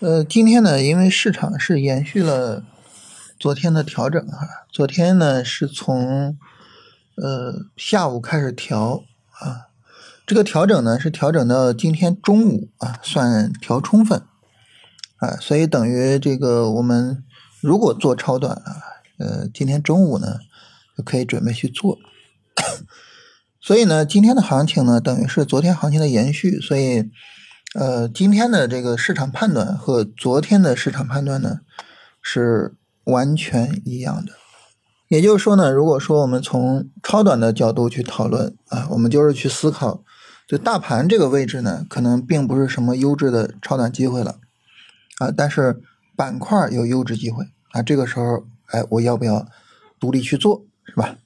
呃，今天呢，因为市场是延续了昨天的调整啊，昨天呢是从呃下午开始调啊，这个调整呢是调整到今天中午啊，算调充分啊，所以等于这个我们如果做超短啊，呃，今天中午呢就可以准备去做，所以呢，今天的行情呢等于是昨天行情的延续，所以。呃，今天的这个市场判断和昨天的市场判断呢是完全一样的。也就是说呢，如果说我们从超短的角度去讨论啊，我们就是去思考，就大盘这个位置呢，可能并不是什么优质的超短机会了啊，但是板块有优质机会啊，这个时候，哎，我要不要独立去做，是吧？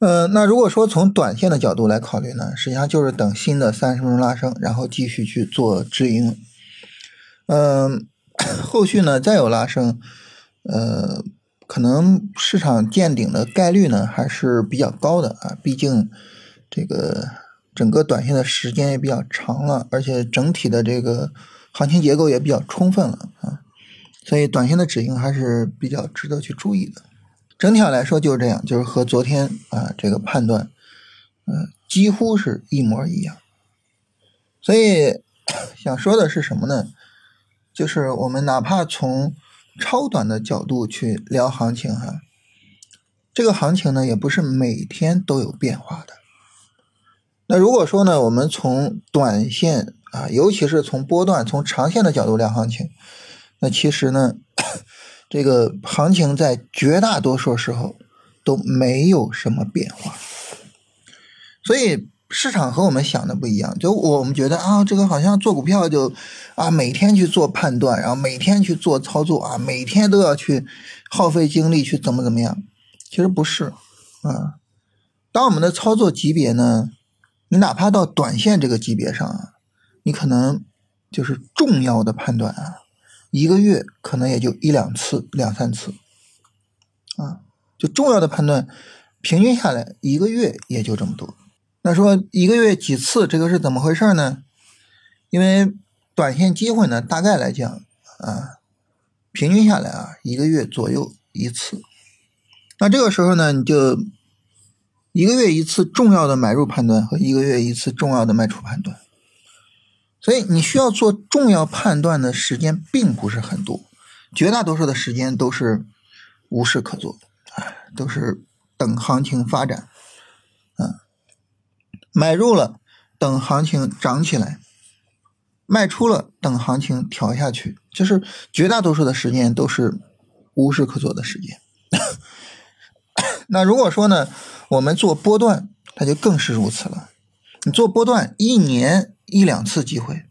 呃，那如果说从短线的角度来考虑呢，实际上就是等新的三十分钟拉升，然后继续去做止盈。嗯，后续呢再有拉升，呃，可能市场见顶的概率呢还是比较高的啊，毕竟这个整个短线的时间也比较长了，而且整体的这个行情结构也比较充分了啊，所以短线的止盈还是比较值得去注意的。整体上来说就是这样，就是和昨天啊这个判断，嗯，几乎是一模一样。所以想说的是什么呢？就是我们哪怕从超短的角度去聊行情哈，这个行情呢也不是每天都有变化的。那如果说呢，我们从短线啊，尤其是从波段、从长线的角度聊行情，那其实呢。这个行情在绝大多数时候都没有什么变化，所以市场和我们想的不一样。就我们觉得啊，这个好像做股票就啊，每天去做判断，然后每天去做操作啊，每天都要去耗费精力去怎么怎么样。其实不是啊。当我们的操作级别呢，你哪怕到短线这个级别上啊，你可能就是重要的判断啊。一个月可能也就一两次、两三次，啊，就重要的判断，平均下来一个月也就这么多。那说一个月几次，这个是怎么回事呢？因为短线机会呢，大概来讲啊，平均下来啊，一个月左右一次。那这个时候呢，你就一个月一次重要的买入判断和一个月一次重要的卖出判断。所以你需要做重要判断的时间并不是很多，绝大多数的时间都是无事可做，啊，都是等行情发展，啊，买入了等行情涨起来，卖出了等行情调下去，就是绝大多数的时间都是无事可做的时间。那如果说呢，我们做波段，它就更是如此了。你做波段一年。一两次机会，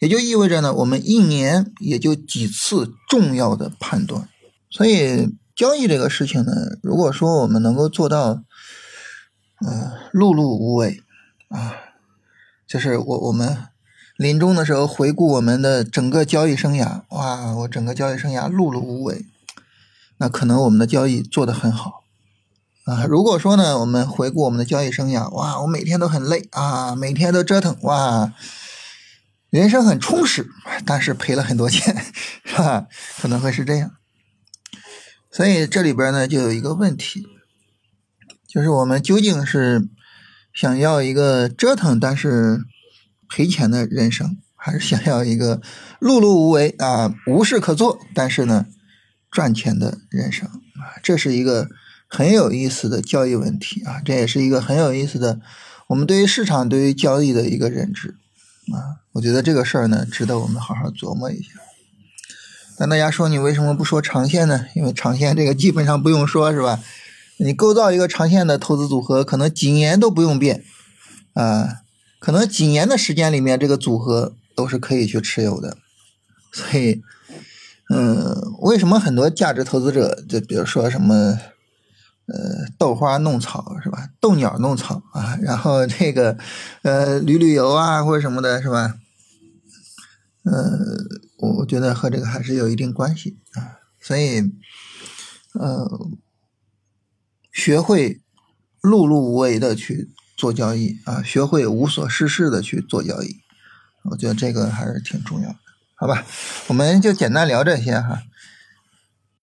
也就意味着呢，我们一年也就几次重要的判断。所以交易这个事情呢，如果说我们能够做到，呃，碌碌无为啊，就是我我们临终的时候回顾我们的整个交易生涯，哇，我整个交易生涯碌碌无为，那可能我们的交易做得很好。啊，如果说呢，我们回顾我们的交易生涯，哇，我每天都很累啊，每天都折腾，哇，人生很充实，但是赔了很多钱，是吧？可能会是这样。所以这里边呢，就有一个问题，就是我们究竟是想要一个折腾但是赔钱的人生，还是想要一个碌碌无为啊，无事可做，但是呢赚钱的人生啊？这是一个。很有意思的交易问题啊，这也是一个很有意思的我们对于市场、对于交易的一个认知啊。我觉得这个事儿呢，值得我们好好琢磨一下。那大家说，你为什么不说长线呢？因为长线这个基本上不用说，是吧？你构造一个长线的投资组合，可能几年都不用变啊，可能几年的时间里面，这个组合都是可以去持有的。所以，嗯，为什么很多价值投资者，就比如说什么？呃，豆花弄草是吧？豆鸟弄草啊，然后这个呃，旅旅游啊或者什么的，是吧？呃，我我觉得和这个还是有一定关系啊。所以，呃，学会碌碌无为的去做交易啊，学会无所事事的去做交易，我觉得这个还是挺重要的。好吧，我们就简单聊这些哈。